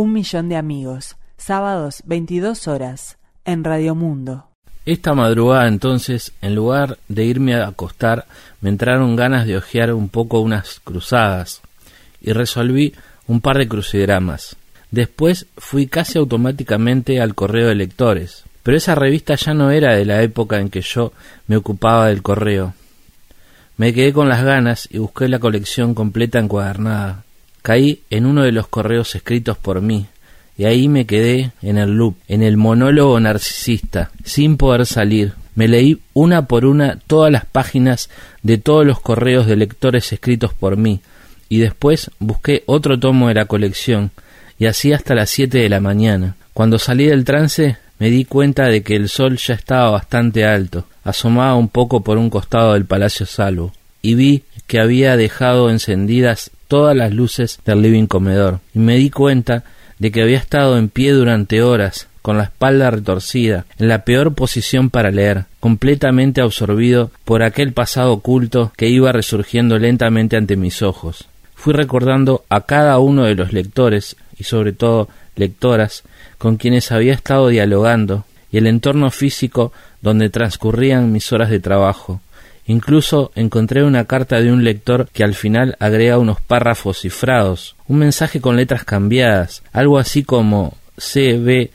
Un millón de amigos, sábados 22 horas, en Radio Mundo. Esta madrugada entonces, en lugar de irme a acostar, me entraron ganas de hojear un poco unas cruzadas y resolví un par de crucigramas. Después fui casi automáticamente al correo de lectores, pero esa revista ya no era de la época en que yo me ocupaba del correo. Me quedé con las ganas y busqué la colección completa encuadernada. Caí en uno de los correos escritos por mí, y ahí me quedé en el loop, en el monólogo narcisista, sin poder salir. Me leí una por una todas las páginas de todos los correos de lectores escritos por mí, y después busqué otro tomo de la colección, y así hasta las siete de la mañana. Cuando salí del trance me di cuenta de que el sol ya estaba bastante alto, asomaba un poco por un costado del Palacio Salvo, y vi que había dejado encendidas todas las luces del living comedor, y me di cuenta de que había estado en pie durante horas, con la espalda retorcida, en la peor posición para leer, completamente absorbido por aquel pasado oculto que iba resurgiendo lentamente ante mis ojos. Fui recordando a cada uno de los lectores, y sobre todo lectoras, con quienes había estado dialogando, y el entorno físico donde transcurrían mis horas de trabajo. Incluso encontré una carta de un lector que al final agrega unos párrafos cifrados, un mensaje con letras cambiadas, algo así como CBJHFXFR.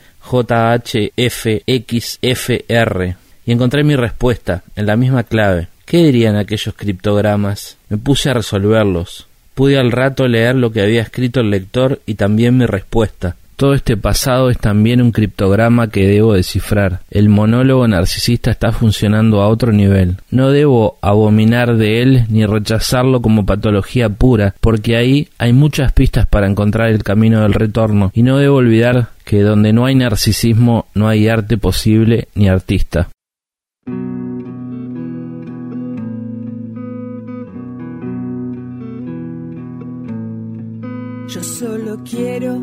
Y encontré mi respuesta, en la misma clave. ¿Qué dirían aquellos criptogramas? Me puse a resolverlos. Pude al rato leer lo que había escrito el lector y también mi respuesta. Todo este pasado es también un criptograma que debo descifrar. El monólogo narcisista está funcionando a otro nivel. No debo abominar de él ni rechazarlo como patología pura, porque ahí hay muchas pistas para encontrar el camino del retorno, y no debo olvidar que donde no hay narcisismo no hay arte posible ni artista. Yo solo quiero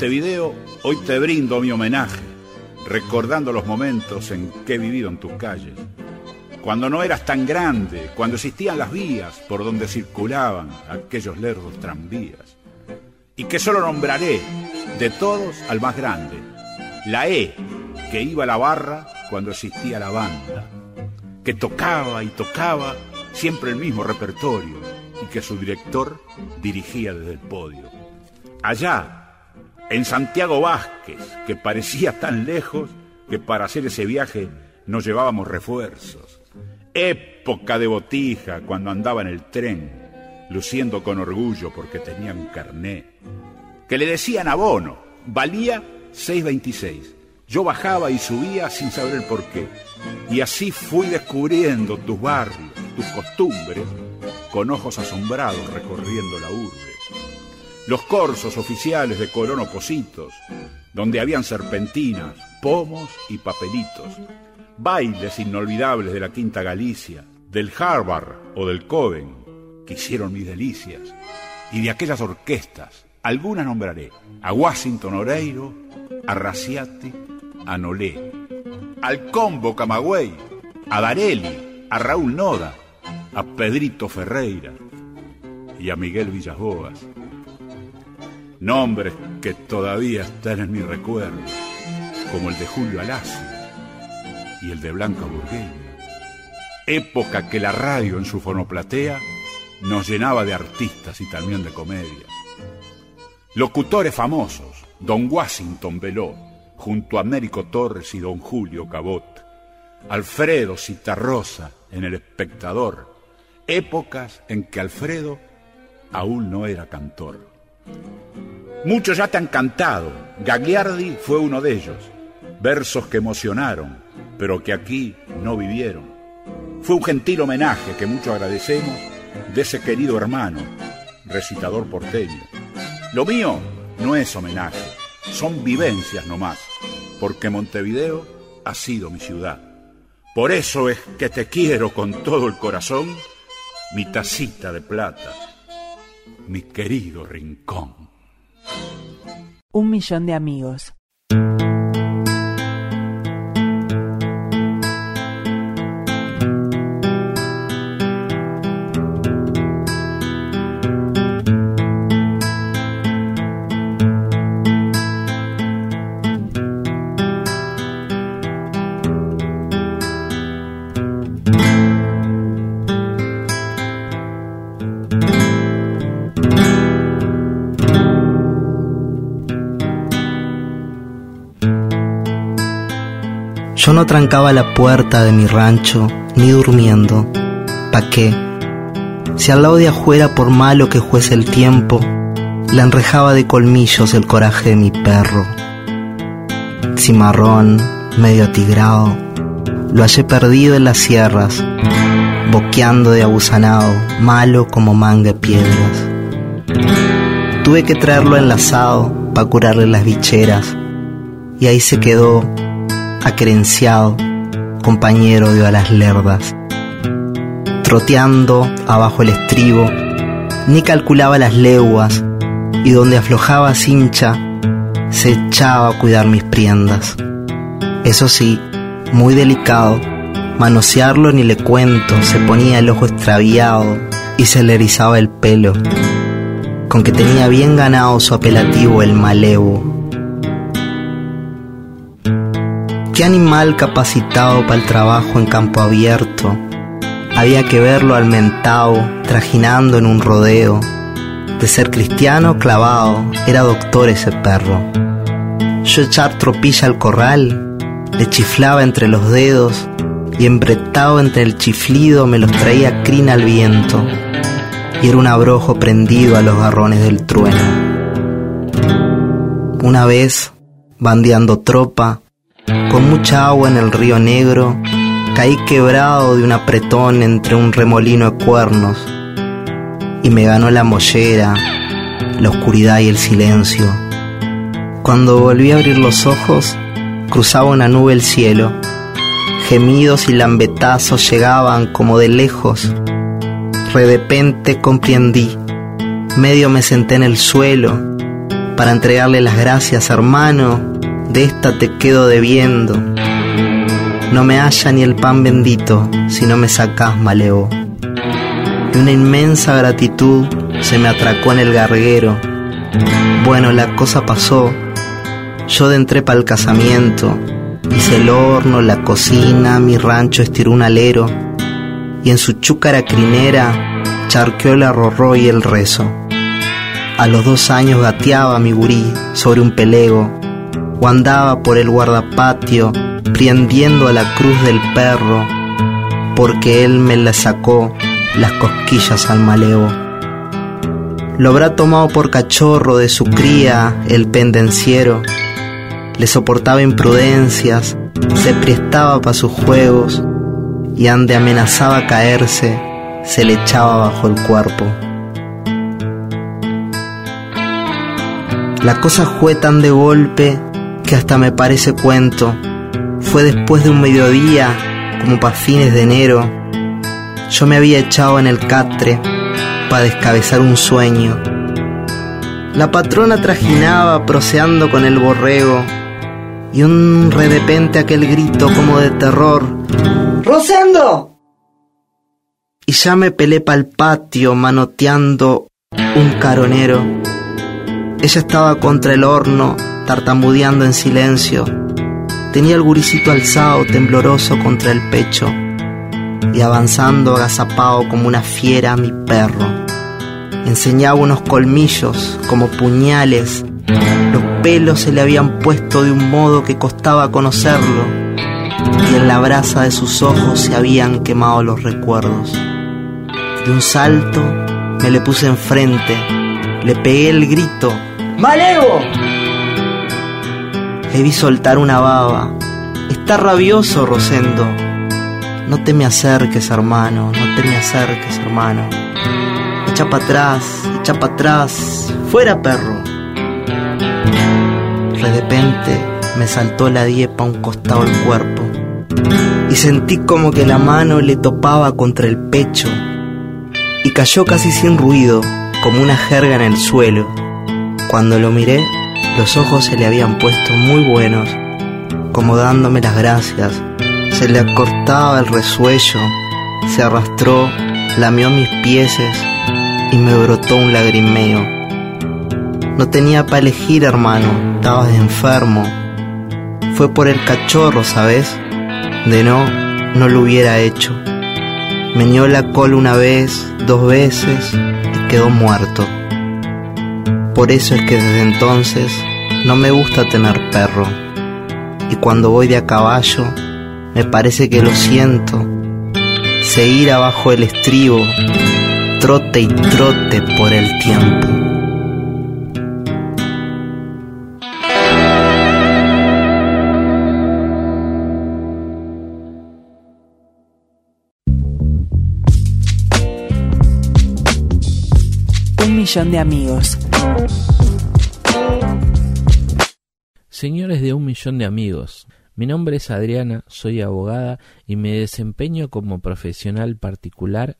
Montevideo, hoy te brindo mi homenaje, recordando los momentos en que he vivido en tus calles. Cuando no eras tan grande, cuando existían las vías por donde circulaban aquellos lerdos tranvías. Y que solo nombraré de todos al más grande, la E, que iba a la barra cuando existía la banda, que tocaba y tocaba siempre el mismo repertorio y que su director dirigía desde el podio. Allá, en Santiago Vázquez, que parecía tan lejos que para hacer ese viaje nos llevábamos refuerzos. Época de botija cuando andaba en el tren, luciendo con orgullo porque tenía un carné. Que le decían abono, valía 6.26. Yo bajaba y subía sin saber el porqué. Y así fui descubriendo tus barrios, tus costumbres, con ojos asombrados recorriendo la urbe los corsos oficiales de Colón Opositos, donde habían serpentinas, pomos y papelitos, bailes inolvidables de la Quinta Galicia, del Harvard o del Coven, que hicieron mis delicias, y de aquellas orquestas, algunas nombraré, a Washington Oreiro, a Raciati, a Nolé, al Combo Camagüey, a Darelli, a Raúl Noda, a Pedrito Ferreira y a Miguel Villasboas. Nombres que todavía están en mi recuerdo, como el de Julio Alasio y el de Blanca Burgueña. Época que la radio en su fonoplatea nos llenaba de artistas y también de comedias. Locutores famosos, don Washington Veló, junto a Américo Torres y don Julio Cabot, Alfredo Citarrosa en El Espectador, épocas en que Alfredo aún no era cantor. Muchos ya te han cantado, Gagliardi fue uno de ellos, versos que emocionaron, pero que aquí no vivieron. Fue un gentil homenaje que mucho agradecemos de ese querido hermano, recitador porteño. Lo mío no es homenaje, son vivencias nomás, porque Montevideo ha sido mi ciudad. Por eso es que te quiero con todo el corazón, mi tacita de plata, mi querido rincón. Un millón de amigos. Yo no trancaba la puerta de mi rancho, ni durmiendo. ¿Pa' qué? Si al lado de afuera, por malo que fuese el tiempo, la enrejaba de colmillos el coraje de mi perro. Cimarrón, medio atigrado, lo hallé perdido en las sierras, boqueando de abusanado, malo como manga de piedras. Tuve que traerlo enlazado para curarle las bicheras, y ahí se quedó acrenciado, compañero de alas lerdas. Troteando abajo el estribo, ni calculaba las leguas y donde aflojaba cincha, se echaba a cuidar mis priendas. Eso sí, muy delicado, manosearlo ni le cuento, se ponía el ojo extraviado y se le erizaba el pelo, con que tenía bien ganado su apelativo el malevo qué animal capacitado para el trabajo en campo abierto. Había que verlo al mentao, trajinando en un rodeo. De ser cristiano clavado, era doctor ese perro. Yo echar tropilla al corral, le chiflaba entre los dedos y embretado entre el chiflido me los traía crina al viento. Y era un abrojo prendido a los garrones del trueno. Una vez, bandeando tropa, con mucha agua en el río Negro, caí quebrado de un apretón entre un remolino de cuernos y me ganó la mollera, la oscuridad y el silencio. Cuando volví a abrir los ojos, cruzaba una nube el cielo. Gemidos y lambetazos llegaban como de lejos. Redepente comprendí. Medio me senté en el suelo para entregarle las gracias, hermano, de esta te quedo debiendo. No me halla ni el pan bendito si no me sacás maleo. Y una inmensa gratitud se me atracó en el garguero. Bueno, la cosa pasó. Yo de entré para el casamiento. Hice el horno, la cocina, mi rancho estiró un alero. Y en su chúcara crinera charqueó el arrorró y el rezo. A los dos años gateaba mi gurí sobre un pelego o andaba por el guardapatio prendiendo a la cruz del perro, porque él me le sacó las cosquillas al maleo. Lo habrá tomado por cachorro de su cría el pendenciero, le soportaba imprudencias, se prestaba para sus juegos y ande amenazaba caerse, se le echaba bajo el cuerpo. La cosa fue tan de golpe que hasta me parece cuento. Fue después de un mediodía, como para fines de enero. Yo me había echado en el catre para descabezar un sueño. La patrona trajinaba proseando con el borrego y un repente aquel grito como de terror. ¡Rosendo! Y ya me pelé pa'l patio manoteando un caronero. Ella estaba contra el horno, tartamudeando en silencio. Tenía el guricito alzado, tembloroso contra el pecho, y avanzando agazapado como una fiera a mi perro. Enseñaba unos colmillos como puñales. Los pelos se le habían puesto de un modo que costaba conocerlo, y en la brasa de sus ojos se habían quemado los recuerdos. De un salto me le puse enfrente, le pegué el grito ¡Malevo! Le vi soltar una baba. Está rabioso, Rosendo. No te me acerques, hermano, no te me acerques, hermano. Echa para atrás, echa para atrás. ¡Fuera, perro! De repente me saltó la diepa a un costado del cuerpo y sentí como que la mano le topaba contra el pecho y cayó casi sin ruido, como una jerga en el suelo. Cuando lo miré, los ojos se le habían puesto muy buenos, como dándome las gracias. Se le acortaba el resuello, se arrastró, lamió mis pieses y me brotó un lagrimeo. No tenía para elegir, hermano, estabas enfermo. Fue por el cachorro, ¿sabes? De no, no lo hubiera hecho. Meñó la cola una vez, dos veces y quedó muerto. Por eso es que desde entonces no me gusta tener perro. Y cuando voy de a caballo, me parece que lo siento. Seguir abajo el estribo, trote y trote por el tiempo. Un millón de amigos. Señores de un millón de amigos, mi nombre es Adriana, soy abogada y me desempeño como profesional particular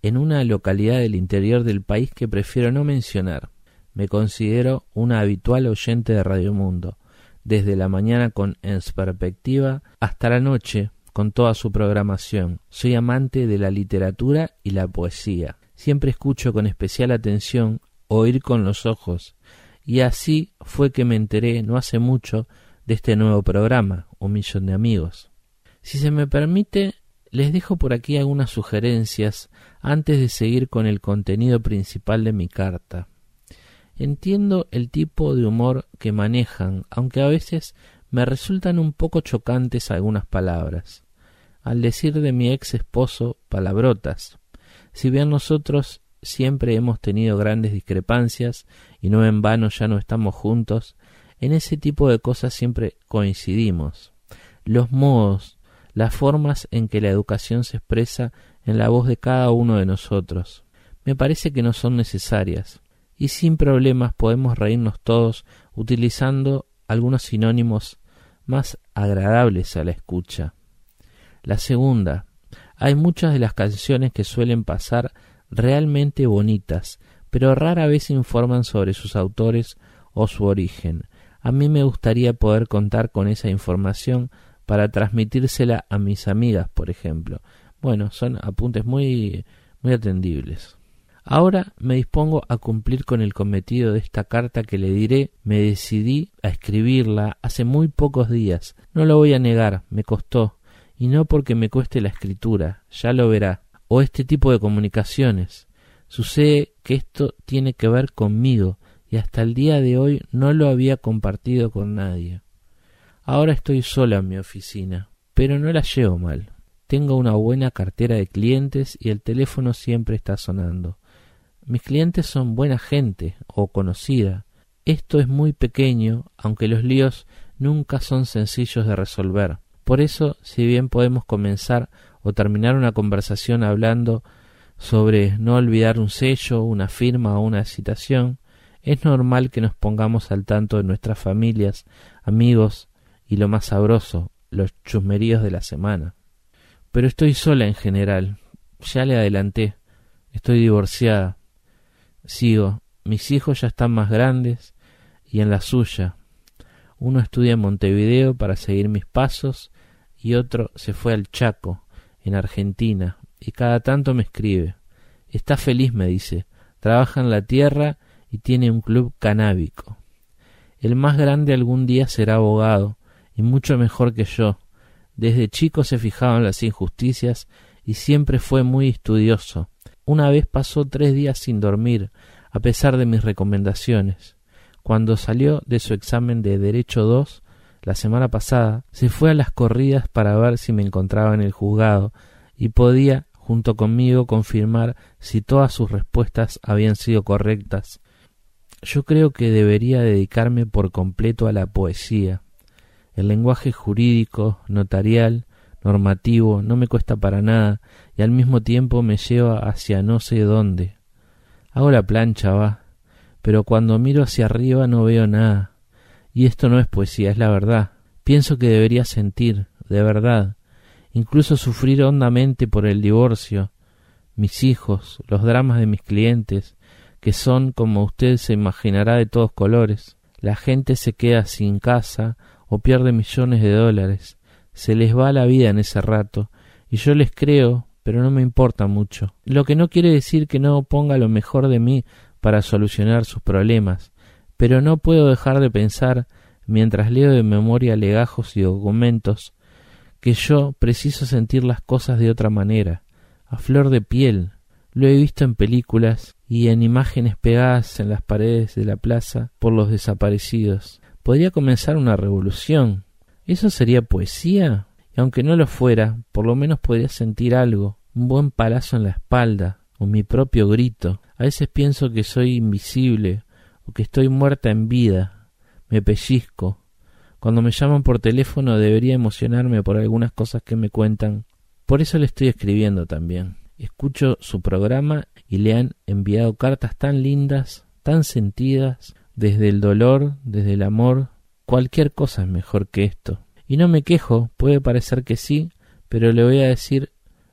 en una localidad del interior del país que prefiero no mencionar. Me considero una habitual oyente de Radio Mundo, desde la mañana con En Perspectiva hasta la noche con toda su programación. Soy amante de la literatura y la poesía. Siempre escucho con especial atención Oír con los ojos y así fue que me enteré no hace mucho de este nuevo programa, Un Millón de Amigos. Si se me permite, les dejo por aquí algunas sugerencias antes de seguir con el contenido principal de mi carta. Entiendo el tipo de humor que manejan, aunque a veces me resultan un poco chocantes algunas palabras. Al decir de mi ex esposo palabrotas, si bien nosotros siempre hemos tenido grandes discrepancias y no en vano ya no estamos juntos, en ese tipo de cosas siempre coincidimos. Los modos, las formas en que la educación se expresa en la voz de cada uno de nosotros, me parece que no son necesarias, y sin problemas podemos reírnos todos utilizando algunos sinónimos más agradables a la escucha. La segunda, hay muchas de las canciones que suelen pasar realmente bonitas, pero rara vez informan sobre sus autores o su origen. A mí me gustaría poder contar con esa información para transmitírsela a mis amigas, por ejemplo. Bueno, son apuntes muy muy atendibles. Ahora me dispongo a cumplir con el cometido de esta carta que le diré. Me decidí a escribirla hace muy pocos días. No lo voy a negar, me costó. Y no porque me cueste la escritura, ya lo verá. O este tipo de comunicaciones. Sucede que esto tiene que ver conmigo y hasta el día de hoy no lo había compartido con nadie. Ahora estoy sola en mi oficina, pero no la llevo mal. Tengo una buena cartera de clientes y el teléfono siempre está sonando. Mis clientes son buena gente o conocida. Esto es muy pequeño, aunque los líos nunca son sencillos de resolver. Por eso, si bien podemos comenzar o terminar una conversación hablando sobre no olvidar un sello, una firma o una citación, Es normal que nos pongamos al tanto de nuestras familias, amigos y lo más sabroso, los chusmeríos de la semana. Pero estoy sola en general. Ya le adelanté. Estoy divorciada. Sigo. Mis hijos ya están más grandes y en la suya. Uno estudia en Montevideo para seguir mis pasos y otro se fue al Chaco, en Argentina, y cada tanto me escribe. Está feliz, me dice. Trabaja en la tierra y tiene un club canábico. El más grande algún día será abogado, y mucho mejor que yo. Desde chico se fijaba en las injusticias y siempre fue muy estudioso. Una vez pasó tres días sin dormir, a pesar de mis recomendaciones. Cuando salió de su examen de Derecho 2, la semana pasada, se fue a las corridas para ver si me encontraba en el juzgado y podía, junto conmigo, confirmar si todas sus respuestas habían sido correctas. Yo creo que debería dedicarme por completo a la poesía. El lenguaje jurídico, notarial, normativo, no me cuesta para nada y al mismo tiempo me lleva hacia no sé dónde. Hago la plancha, va, pero cuando miro hacia arriba no veo nada. Y esto no es poesía, es la verdad. Pienso que debería sentir, de verdad, incluso sufrir hondamente por el divorcio, mis hijos, los dramas de mis clientes, que son, como usted se imaginará, de todos colores. La gente se queda sin casa o pierde millones de dólares. Se les va la vida en ese rato, y yo les creo, pero no me importa mucho. Lo que no quiere decir que no ponga lo mejor de mí para solucionar sus problemas, pero no puedo dejar de pensar, mientras leo de memoria legajos y documentos, que yo preciso sentir las cosas de otra manera, a flor de piel. Lo he visto en películas y en imágenes pegadas en las paredes de la plaza por los desaparecidos. Podría comenzar una revolución. ¿Eso sería poesía? Y aunque no lo fuera, por lo menos podría sentir algo, un buen palazo en la espalda, o mi propio grito. A veces pienso que soy invisible, o que estoy muerta en vida. Me pellizco. Cuando me llaman por teléfono debería emocionarme por algunas cosas que me cuentan. Por eso le estoy escribiendo también. Escucho su programa y le han enviado cartas tan lindas, tan sentidas, desde el dolor, desde el amor. Cualquier cosa es mejor que esto. Y no me quejo, puede parecer que sí, pero le voy a decir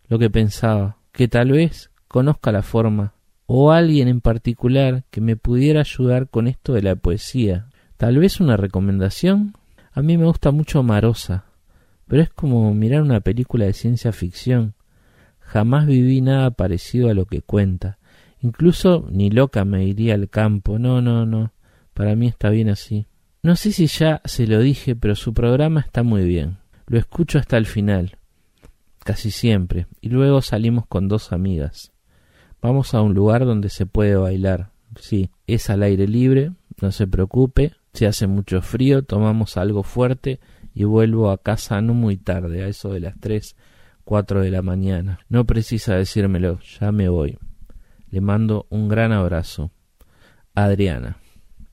lo que pensaba, que tal vez conozca la forma, o alguien en particular que me pudiera ayudar con esto de la poesía. Tal vez una recomendación. A mí me gusta mucho Marosa, pero es como mirar una película de ciencia ficción. Jamás viví nada parecido a lo que cuenta. Incluso ni loca me iría al campo. No, no, no. Para mí está bien así. No sé si ya se lo dije, pero su programa está muy bien. Lo escucho hasta el final, casi siempre, y luego salimos con dos amigas. Vamos a un lugar donde se puede bailar. Sí, es al aire libre, no se preocupe. Si hace mucho frío, tomamos algo fuerte y vuelvo a casa no muy tarde, a eso de las tres, cuatro de la mañana. No precisa decírmelo, ya me voy. Le mando un gran abrazo. Adriana.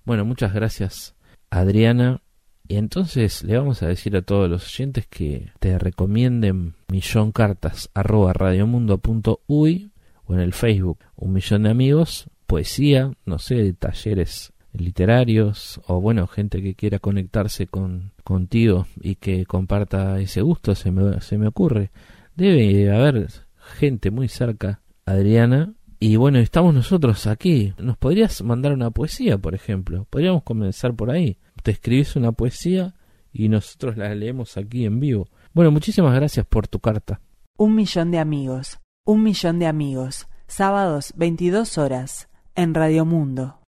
Bueno, muchas gracias, Adriana. Y entonces le vamos a decir a todos los oyentes que te recomienden millón cartas arroba radiomundo.uy o en el Facebook un millón de amigos, poesía, no sé, talleres literarios o bueno, gente que quiera conectarse con contigo y que comparta ese gusto, se me, se me ocurre. Debe haber gente muy cerca, Adriana, y bueno, estamos nosotros aquí. ¿Nos podrías mandar una poesía, por ejemplo? Podríamos comenzar por ahí. Te escribís una poesía y nosotros la leemos aquí en vivo. Bueno, muchísimas gracias por tu carta. Un millón de amigos. Un millón de amigos. Sábados, 22 horas. En Radio Mundo.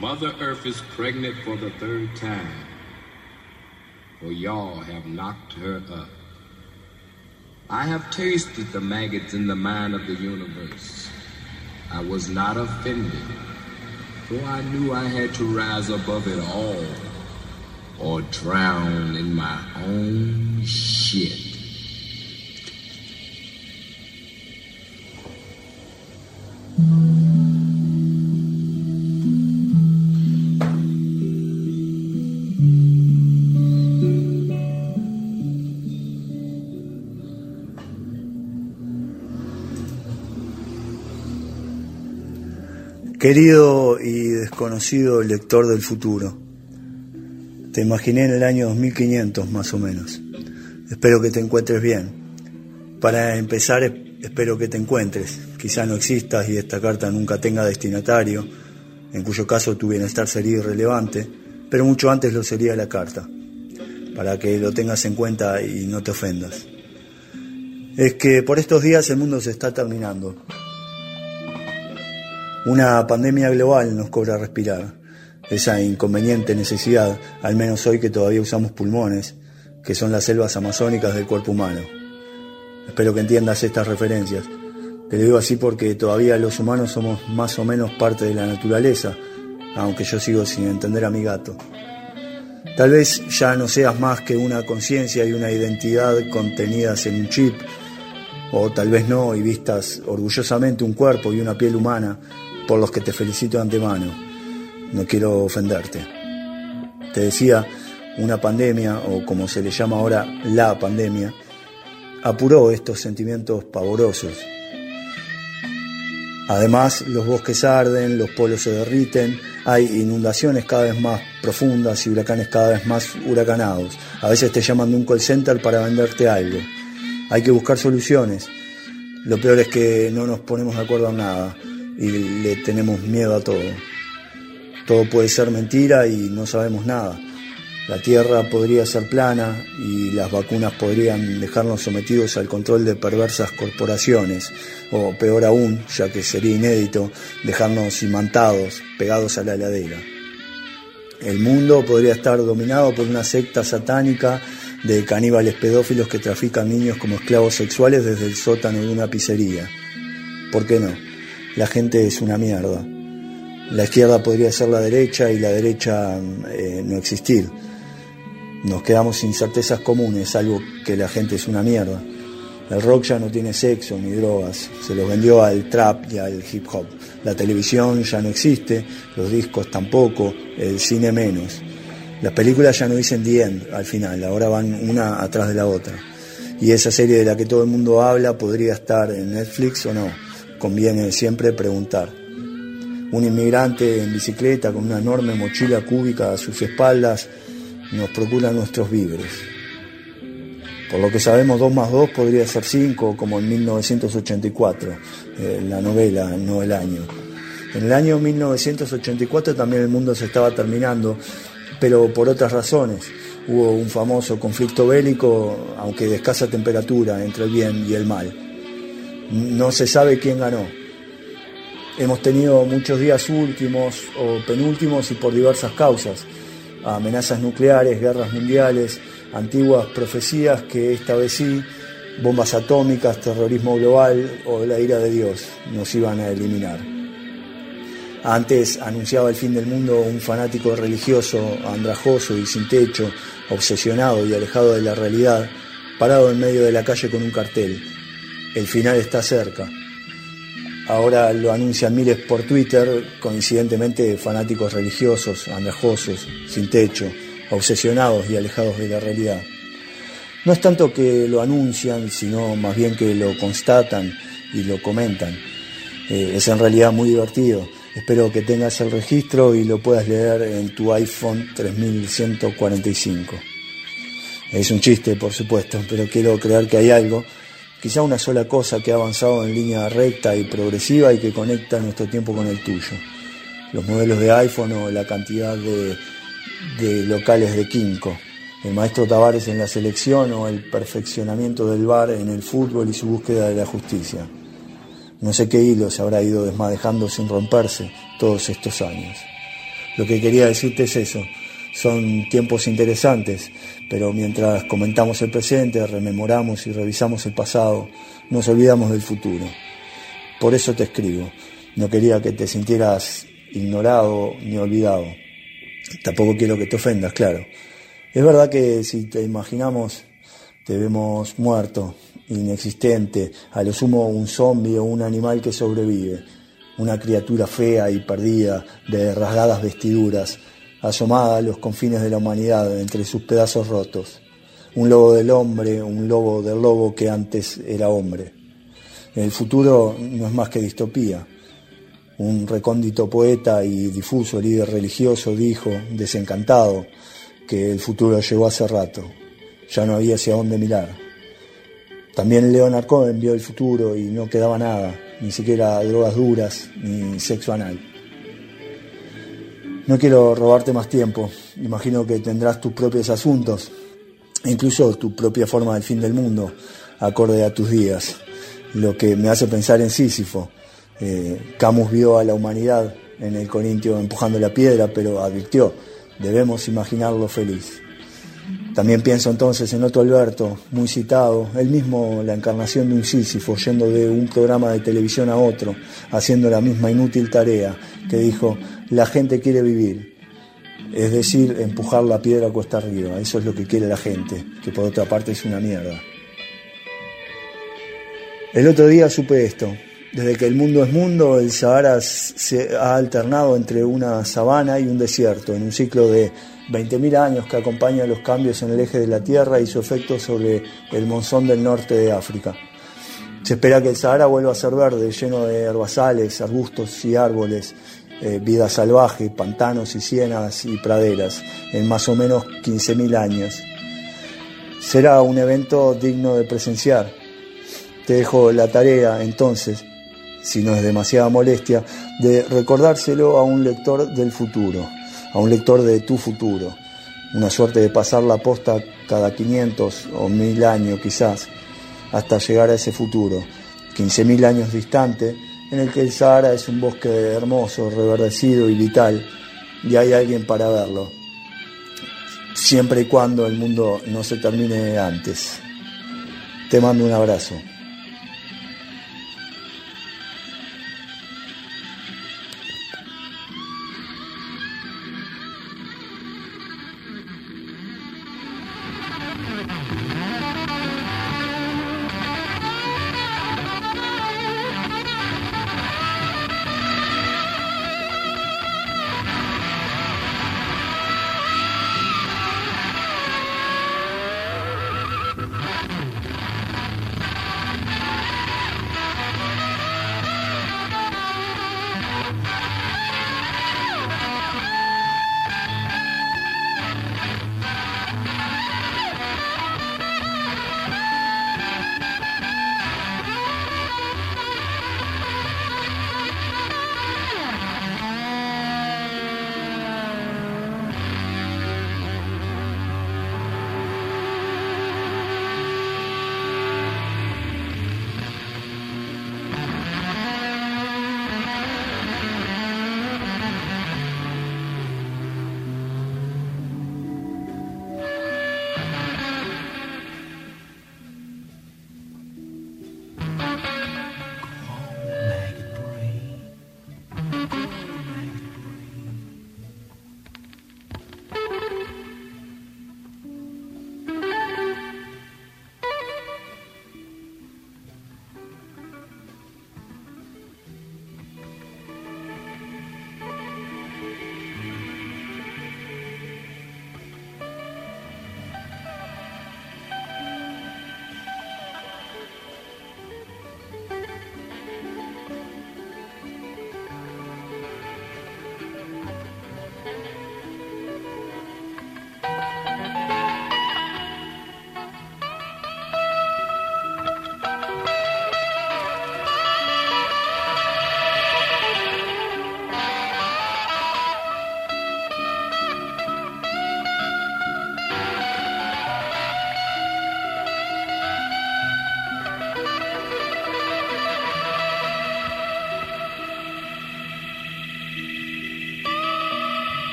Mother Earth is pregnant for the third time, for y'all have knocked her up. I have tasted the maggots in the mind of the universe. I was not offended, for I knew I had to rise above it all or drown in my own shit. Mm-hmm. Querido y desconocido lector del futuro, te imaginé en el año 2500 más o menos. Espero que te encuentres bien. Para empezar, espero que te encuentres. Quizá no existas y esta carta nunca tenga destinatario, en cuyo caso tu bienestar sería irrelevante, pero mucho antes lo sería la carta, para que lo tengas en cuenta y no te ofendas. Es que por estos días el mundo se está terminando. Una pandemia global nos cobra respirar. Esa inconveniente necesidad, al menos hoy que todavía usamos pulmones, que son las selvas amazónicas del cuerpo humano. Espero que entiendas estas referencias. Te lo digo así porque todavía los humanos somos más o menos parte de la naturaleza, aunque yo sigo sin entender a mi gato. Tal vez ya no seas más que una conciencia y una identidad contenidas en un chip, o tal vez no y vistas orgullosamente un cuerpo y una piel humana por los que te felicito de antemano. No quiero ofenderte. Te decía, una pandemia, o como se le llama ahora, la pandemia, apuró estos sentimientos pavorosos. Además, los bosques arden, los polos se derriten, hay inundaciones cada vez más profundas y huracanes cada vez más huracanados. A veces te llaman de un call center para venderte algo. Hay que buscar soluciones. Lo peor es que no nos ponemos de acuerdo en nada y le tenemos miedo a todo. Todo puede ser mentira y no sabemos nada. La Tierra podría ser plana y las vacunas podrían dejarnos sometidos al control de perversas corporaciones, o peor aún, ya que sería inédito, dejarnos imantados, pegados a la heladera. El mundo podría estar dominado por una secta satánica de caníbales pedófilos que trafican niños como esclavos sexuales desde el sótano de una pizzería. ¿Por qué no? La gente es una mierda. La izquierda podría ser la derecha y la derecha eh, no existir. Nos quedamos sin certezas comunes, algo que la gente es una mierda. El rock ya no tiene sexo ni drogas, se los vendió al trap y al hip hop. La televisión ya no existe, los discos tampoco, el cine menos. Las películas ya no dicen bien al final, ahora van una atrás de la otra. Y esa serie de la que todo el mundo habla podría estar en Netflix o no. Conviene siempre preguntar. Un inmigrante en bicicleta con una enorme mochila cúbica a sus espaldas nos procura nuestros víveres. Por lo que sabemos, 2 más 2 podría ser 5, como en 1984, eh, la novela, no el año. En el año 1984 también el mundo se estaba terminando pero por otras razones. Hubo un famoso conflicto bélico, aunque de escasa temperatura, entre el bien y el mal. No se sabe quién ganó. Hemos tenido muchos días últimos o penúltimos y por diversas causas. Amenazas nucleares, guerras mundiales, antiguas profecías que esta vez sí, bombas atómicas, terrorismo global o la ira de Dios nos iban a eliminar. Antes anunciaba el fin del mundo un fanático religioso, andrajoso y sin techo, obsesionado y alejado de la realidad, parado en medio de la calle con un cartel. El final está cerca. Ahora lo anuncian miles por Twitter, coincidentemente fanáticos religiosos, andrajosos, sin techo, obsesionados y alejados de la realidad. No es tanto que lo anuncian, sino más bien que lo constatan y lo comentan. Eh, es en realidad muy divertido Espero que tengas el registro y lo puedas leer en tu iPhone 3145. Es un chiste, por supuesto, pero quiero creer que hay algo, quizá una sola cosa que ha avanzado en línea recta y progresiva y que conecta nuestro tiempo con el tuyo. Los modelos de iPhone o la cantidad de, locales de Kinko. El maestro Tavares en la selección o el perfeccionamiento del bar en el fútbol y su búsqueda de la justicia. No sé qué hilo se habrá ido desmadejando sin romperse todos estos años. Lo que quería decirte es eso. Son tiempos interesantes, pero mientras comentamos el presente, rememoramos y revisamos el pasado, nos olvidamos del futuro. Por eso te escribo. No quería que te sintieras ignorado ni olvidado. Tampoco quiero que te ofendas, claro. Es verdad que si te imaginamos, te vemos muerto, inexistente, a lo sumo un zombie o un animal que sobrevive, una criatura fea y perdida, de rasgadas vestiduras, asomada a los confines de la humanidad entre sus pedazos rotos, un lobo del hombre, un lobo del lobo que antes era hombre. El futuro no es más que distopía, un recóndito poeta y difuso líder religioso dijo, desencantado, que el futuro llegó hace rato, ya no había hacia dónde mirar. También Leonard Cohen vio el futuro y no quedaba nada, ni siquiera drogas duras ni sexo anal. No quiero robarte más tiempo, imagino que tendrás tus propios asuntos, incluso tu propia forma del fin del mundo, acorde a tus días, lo que me hace pensar en Sísifo, eh, Camus vio a la humanidad en el Corintio empujando la piedra, pero advirtió, debemos imaginarlo feliz. También pienso entonces en Otto Alberto, muy citado, él mismo la encarnación de un Sísifo, yendo de un programa de televisión a otro, haciendo la misma inútil tarea, que dijo, la gente quiere vivir, es decir, empujar la piedra cuesta arriba, eso es lo que quiere la gente, que por otra parte es una mierda. El otro día supe esto, desde que el mundo es mundo, el Sahara se ha alternado entre una sabana y un desierto, en un ciclo de 20.000 años que acompaña los cambios en el eje de la Tierra y su efecto sobre el monzón del norte de África. Se espera que el Sahara vuelva a ser verde, lleno de herbazales, arbustos y árboles, eh, vida salvaje, pantanos y ciénagas y praderas, en más o menos 15.000 años. Será un evento digno de presenciar. Te dejo la tarea entonces si no es demasiada molestia, de recordárselo a un lector del futuro, a un lector de tu futuro. Una suerte de pasar la posta cada 500 o 1000 años quizás, hasta llegar a ese futuro, 15.000 años distante, en el que el Sahara es un bosque hermoso, reverdecido y vital, y hay alguien para verlo, siempre y cuando el mundo no se termine antes. Te mando un abrazo.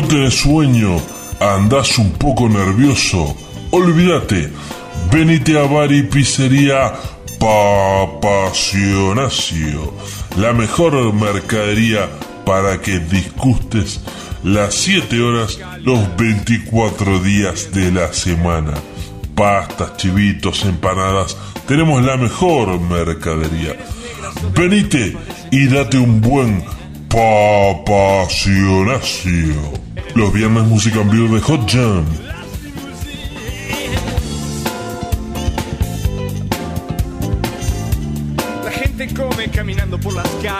No tenés sueño, andás un poco nervioso. Olvídate, venite a Bar y la mejor mercadería para que disgustes las 7 horas, los 24 días de la semana. Pastas, chivitos, empanadas, tenemos la mejor mercadería. Venite y date un buen papacionacio. Los viernes música en vivo de Hot Jam. La gente come caminando por las calles,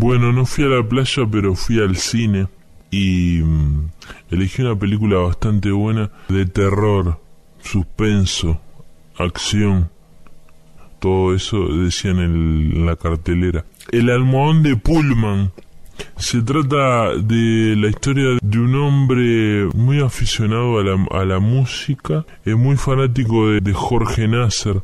Bueno, no fui a la playa, pero fui al cine y mm, elegí una película bastante buena de terror, suspenso, acción. Todo eso decían en, la cartelera. El almohadón de Pullman. Se trata de la historia de un hombre muy aficionado a la, a la música, es muy fanático de Jorge Nasser.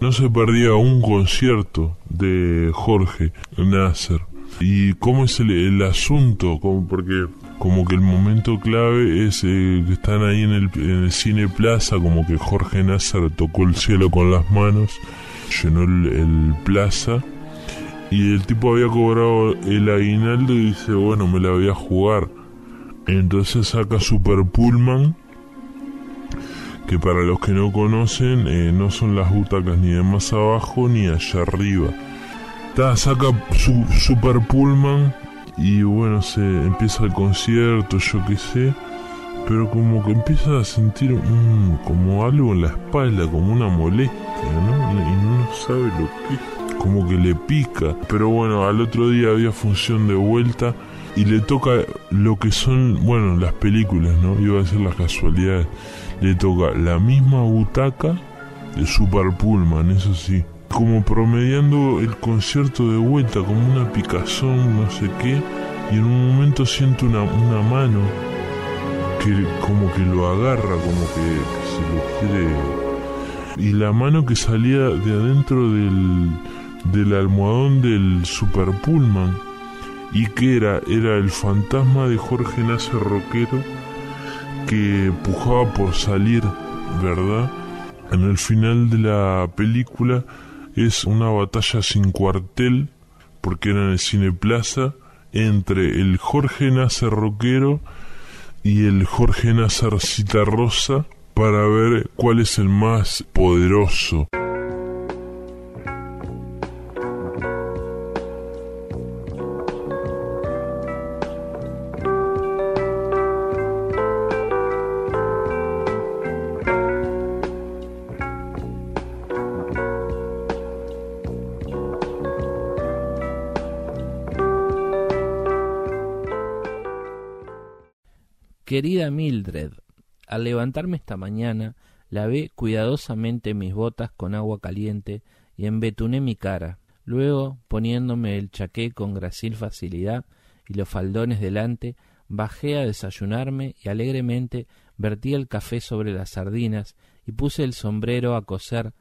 No se perdía un concierto de Jorge Nasser. ¿Y cómo es el, el asunto? Como porque como que el momento clave es eh, que están ahí en el, en el cine plaza, como que Jorge Nasser tocó el cielo con las manos, llenó el, el plaza y el tipo había cobrado el aguinaldo y dice, bueno, me la voy a jugar. Entonces saca Super Pullman, que para los que no conocen, eh, no son las butacas ni de más abajo ni allá arriba. Saca su Super Pullman y bueno, se empieza el concierto, yo qué sé. Pero como que empieza a sentir mm, como algo en la espalda, como una molestia, ¿no? Y no sabe lo que como que le pica. Pero bueno, al otro día había función de vuelta y le toca lo que son, bueno, las películas, ¿no? Iba a ser las casualidades. Le toca la misma butaca de Super Pullman, eso sí. Como promediando el concierto de vuelta, como una picazón, no sé qué. Y en un momento siento una, una mano que como que lo agarra, como que, se lo quiere... Y la mano que salía de adentro del, del almohadón del Super Pullman y que era era el fantasma de Jorge Nasser Roquero que pujaba por salir, ¿verdad? En el final de la película es una batalla sin cuartel porque era en el Cine Plaza entre el Jorge Nasser Roquero y el Jorge Nasser Citarrosa para ver cuál es el más poderoso. Querida Mildred, al levantarme esta mañana, lavé cuidadosamente mis botas con agua caliente y embetuné mi cara. Luego, poniéndome el chaqué con gracil facilidad y los faldones delante, bajé a desayunarme y alegremente vertí el café sobre las sardinas y puse el sombrero a cocer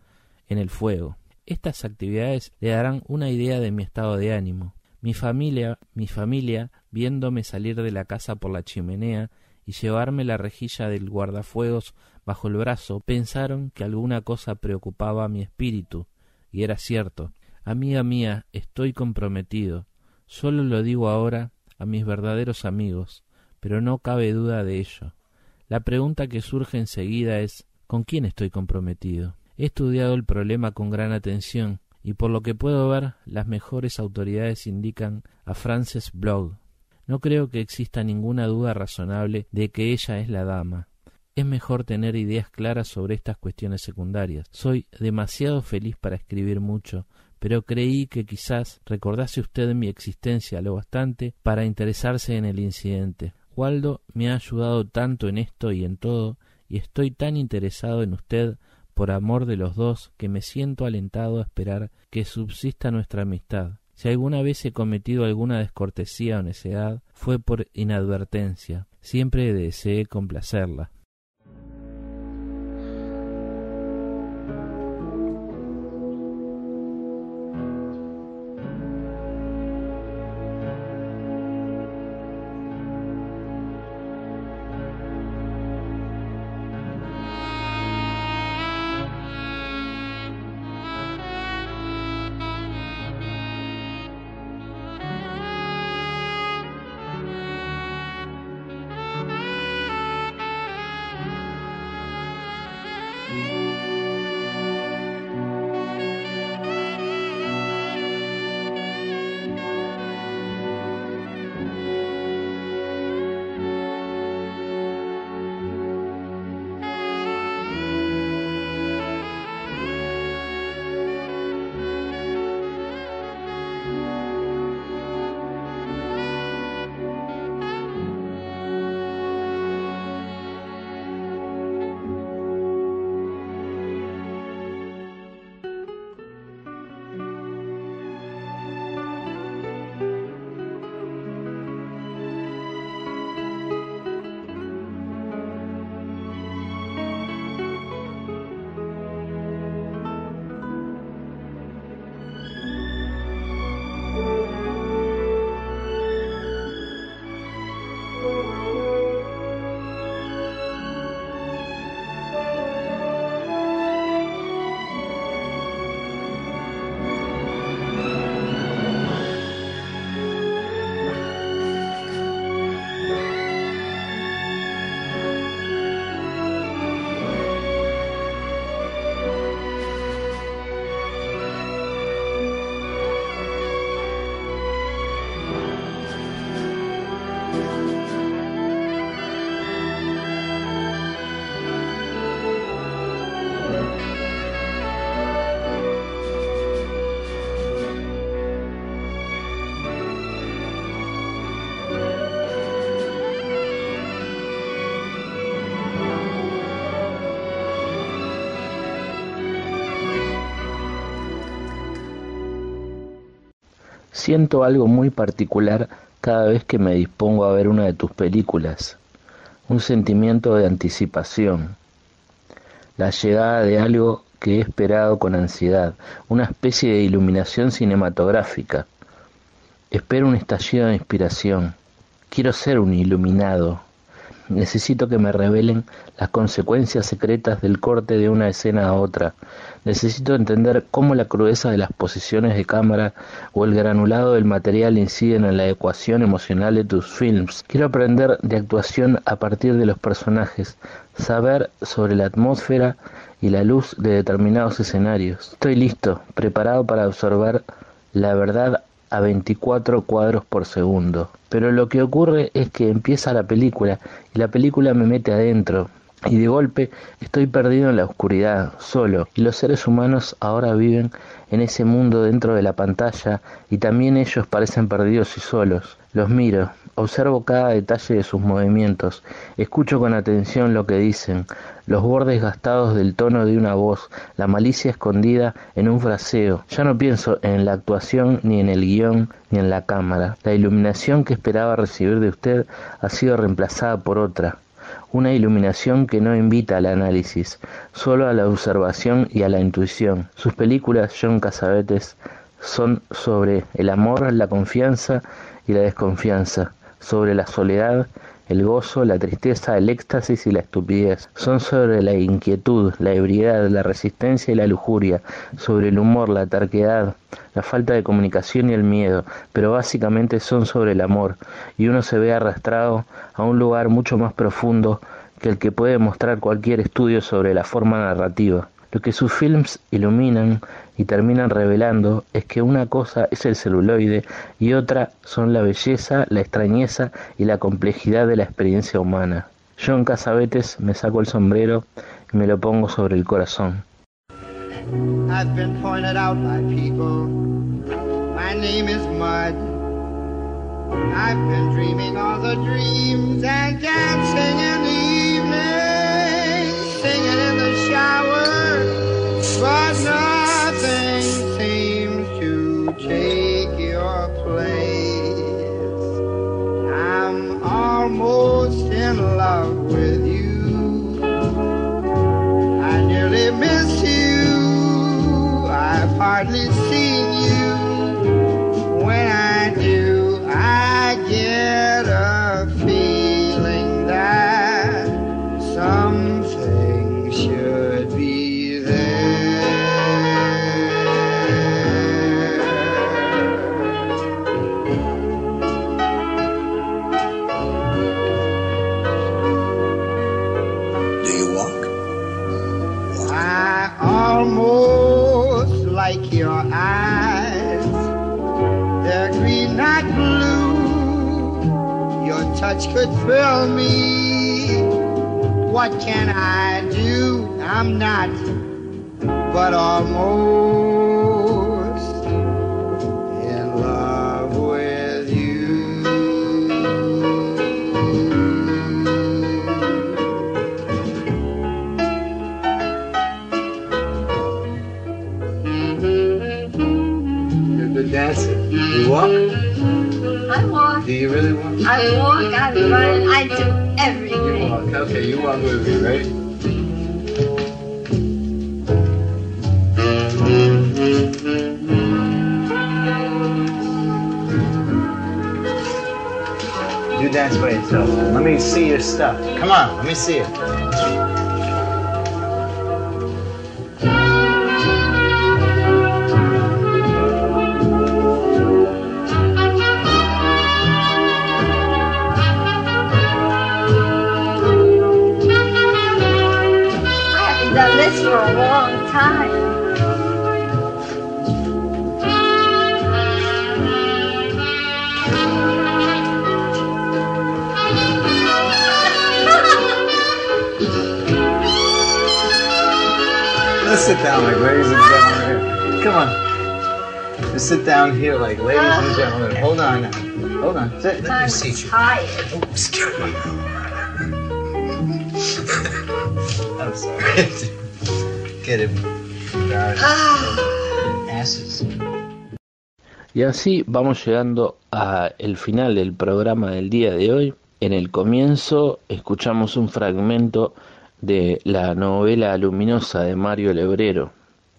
en el fuego. Estas actividades le darán una idea de mi estado de ánimo. Mi familia, mi familia, viéndome salir de la casa por la chimenea y llevarme la rejilla del guardafuegos bajo el brazo, pensaron que alguna cosa preocupaba a mi espíritu, y era cierto. Amiga mía, estoy comprometido. Solo lo digo ahora a mis verdaderos amigos, pero no cabe duda de ello. La pregunta que surge enseguida es ¿con quién estoy comprometido? He estudiado el problema con gran atención, y por lo que puedo ver, las mejores autoridades indican a Frances Blogg, no creo que exista ninguna duda razonable de que ella es la dama. Es mejor tener ideas claras sobre estas cuestiones secundarias. Soy demasiado feliz para escribir mucho, pero creí que quizás recordase usted mi existencia lo bastante para interesarse en el incidente. Waldo me ha ayudado tanto en esto y en todo, y estoy tan interesado en usted por amor de los dos que me siento alentado a esperar que subsista nuestra amistad. Si alguna vez he cometido alguna descortesía o necedad, fue por inadvertencia. Siempre deseé complacerla. Siento algo muy particular cada vez que me dispongo a ver una de tus películas, un sentimiento de anticipación, la llegada de algo que he esperado con ansiedad, una especie de iluminación cinematográfica. Espero un estallido de inspiración. Quiero ser un iluminado. Necesito que me revelen las consecuencias secretas del corte de una escena a otra. Necesito entender cómo la crudeza de las posiciones de cámara o el granulado del material inciden en la ecuación emocional de tus films. Quiero aprender de actuación a partir de los personajes, saber sobre la atmósfera y la luz de determinados escenarios. Estoy listo, preparado para absorber la verdad a 24 cuadros por segundo. Pero lo que ocurre es que empieza la película y la película me mete adentro. Y de golpe estoy perdido en la oscuridad, solo, y los seres humanos ahora viven en ese mundo dentro de la pantalla y también ellos parecen perdidos y solos. Los miro, observo cada detalle de sus movimientos, escucho con atención lo que dicen, los bordes gastados del tono de una voz, la malicia escondida en un fraseo. Ya no pienso en la actuación, ni en el guion, ni en la cámara. La iluminación que esperaba recibir de usted ha sido reemplazada por otra una iluminación que no invita al análisis, solo a la observación y a la intuición. Sus películas, John Casabetes, son sobre el amor, la confianza y la desconfianza, sobre la soledad, el gozo, la tristeza, el éxtasis y la estupidez. Son sobre la inquietud, la ebriedad, la resistencia y la lujuria, sobre el humor, la terquedad, la falta de comunicación y el miedo, pero básicamente son sobre el amor, y uno se ve arrastrado a un lugar mucho más profundo que el que puede mostrar cualquier estudio sobre la forma narrativa. Lo que sus films iluminan y terminan revelando es que una cosa es el celuloide y otra son la belleza, la extrañeza y la complejidad de la experiencia humana. Yo en Casabetes me saco el sombrero y me lo pongo sobre el corazón. I've been dreaming all the dreams and dancing in could thrill me. What can I do? I'm not, but almost in love with you. Mm-hmm. You're a good dancer. You walk? I walk. Do you really walk? I walk, I run, I do everything. You walk. Okay, you walk with me, right? You dance by yourself. Let me see your stuff. Come on, let me see it. Time. Let's sit down like ladies and gentlemen. Come on. Just sit down here like ladies and uh, gentlemen. Hold on now. Hold on. Sit. Let me seat you. tired. Oh, excuse me. I'm sorry. Y así vamos llegando a el final del programa del día de hoy. En el comienzo escuchamos un fragmento de la novela luminosa de Mario Lebrero.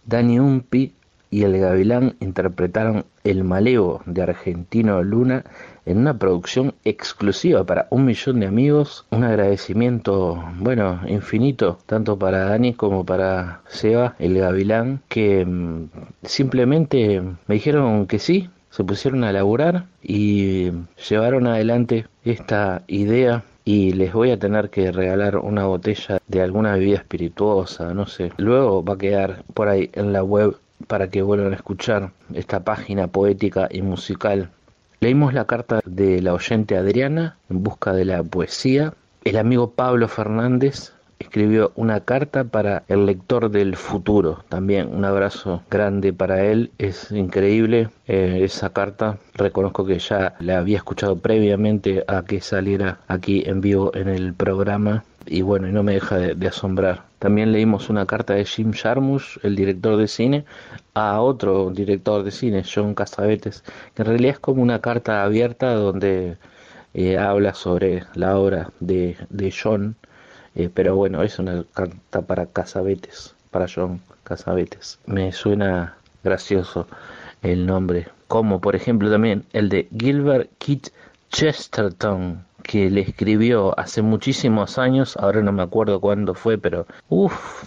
Dani Umpi y el Gavilán interpretaron El Malevo de Argentino Luna en una producción exclusiva para un millón de amigos. Un agradecimiento, bueno, infinito, tanto para Dani como para Seba, el Gavilán, que mm, simplemente me dijeron que sí, se pusieron a laburar y llevaron adelante esta idea y les voy a tener que regalar una botella de alguna bebida espirituosa, no sé. Luego va a quedar por ahí en la web para que vuelvan a escuchar esta página poética y musical. Leímos la carta de la oyente Adriana en busca de la poesía. El amigo Pablo Fernández escribió una carta para el lector del futuro. También un abrazo grande para él. Es increíble eh, esa carta. Reconozco que ya la había escuchado previamente a que saliera aquí en vivo en el programa. Y bueno, y no me deja de, asombrar. También leímos una carta de Jim Jarmusch, el director de cine, a otro director de cine, John Casavetes, que en realidad es como una carta abierta donde eh, habla sobre la obra de, de John eh, pero bueno, es una carta para Casabetes, para John Casabetes. Me suena gracioso el nombre. Como por ejemplo también el de Gilbert Keith Chesterton, que le escribió hace muchísimos años, ahora no me acuerdo cuándo fue, pero uff,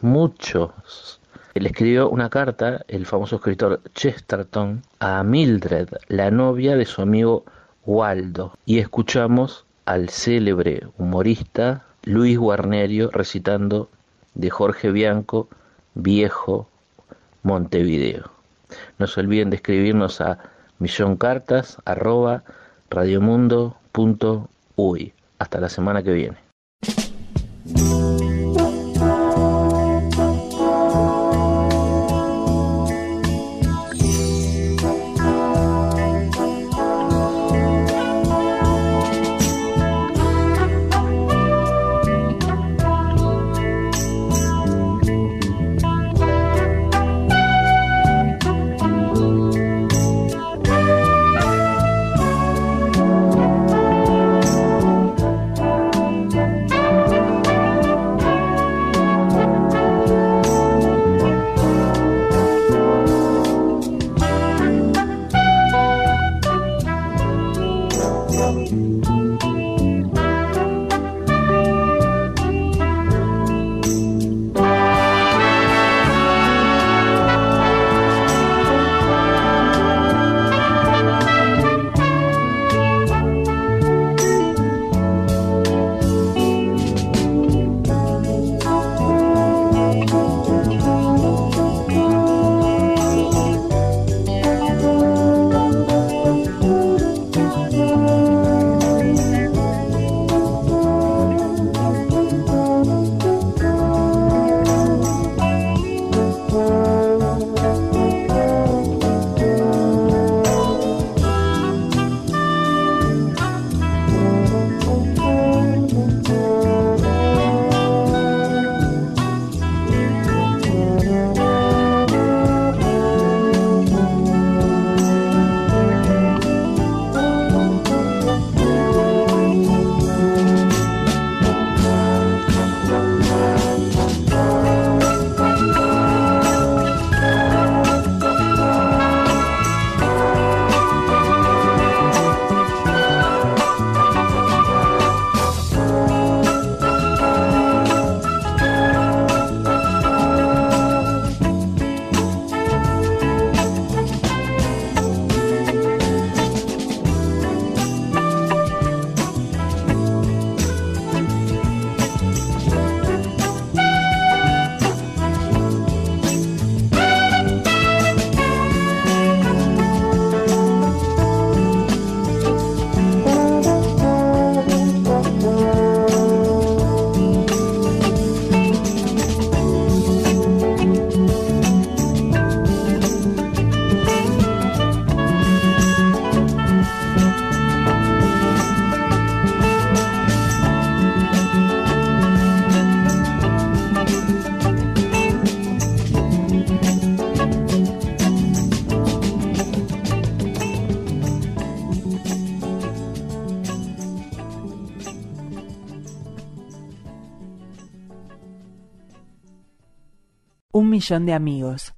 muchos. Le escribió una carta, el famoso escritor Chesterton, a Mildred, la novia de su amigo Waldo. Y escuchamos al célebre humorista Luis Guarnerio recitando de Jorge Bianco, Viejo Montevideo. No se olviden de escribirnos a milloncartas arroba Hasta la semana que viene. Millón de amigos.